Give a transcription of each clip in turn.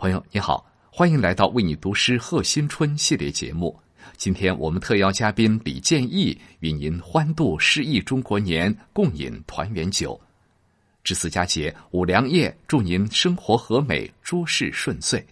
朋友你好，欢迎来到为你读诗贺新春系列节目。今天我们特邀嘉宾李建义与您欢度诗意中国年，共饮团圆酒。值此佳节，五粮液祝您生活和美，诸事顺遂。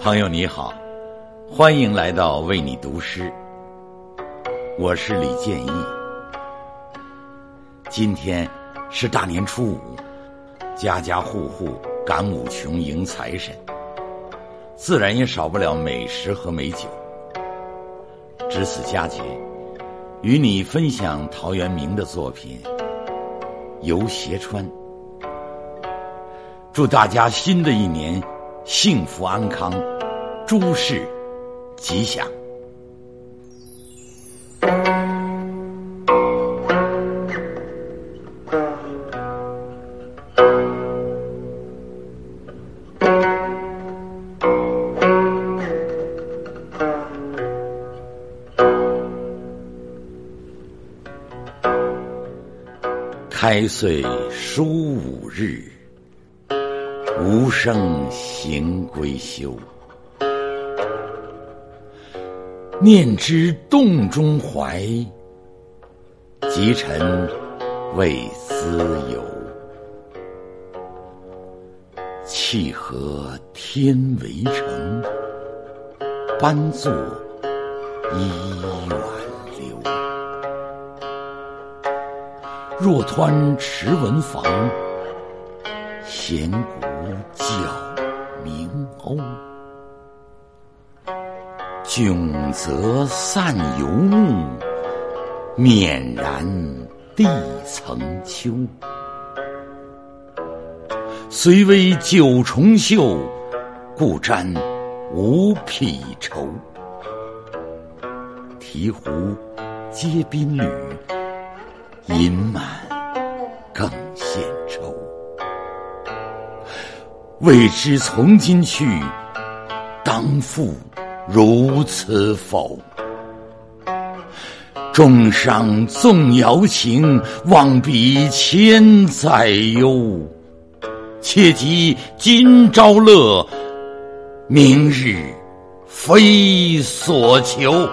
朋友你好，欢迎来到为你读诗。我是李建义。今天是大年初五，家家户户赶五穷迎财神，自然也少不了美食和美酒。值此佳节，与你分享陶渊明的作品《游斜川》。祝大家新的一年幸福安康。诸事吉祥。开岁初五日，无声行归休。念之洞中怀，及臣未思有。契合天为城，班作依远流。若湍池文房，弦鼓角鸣鸥。迥则散游目，勉然地层秋。虽微九重袖，故沾无匹愁。提壶皆宾旅，饮满更献愁。未知从今去，当复。如此否？众商纵瑶情，望彼千载忧。且急今朝乐，明日非所求。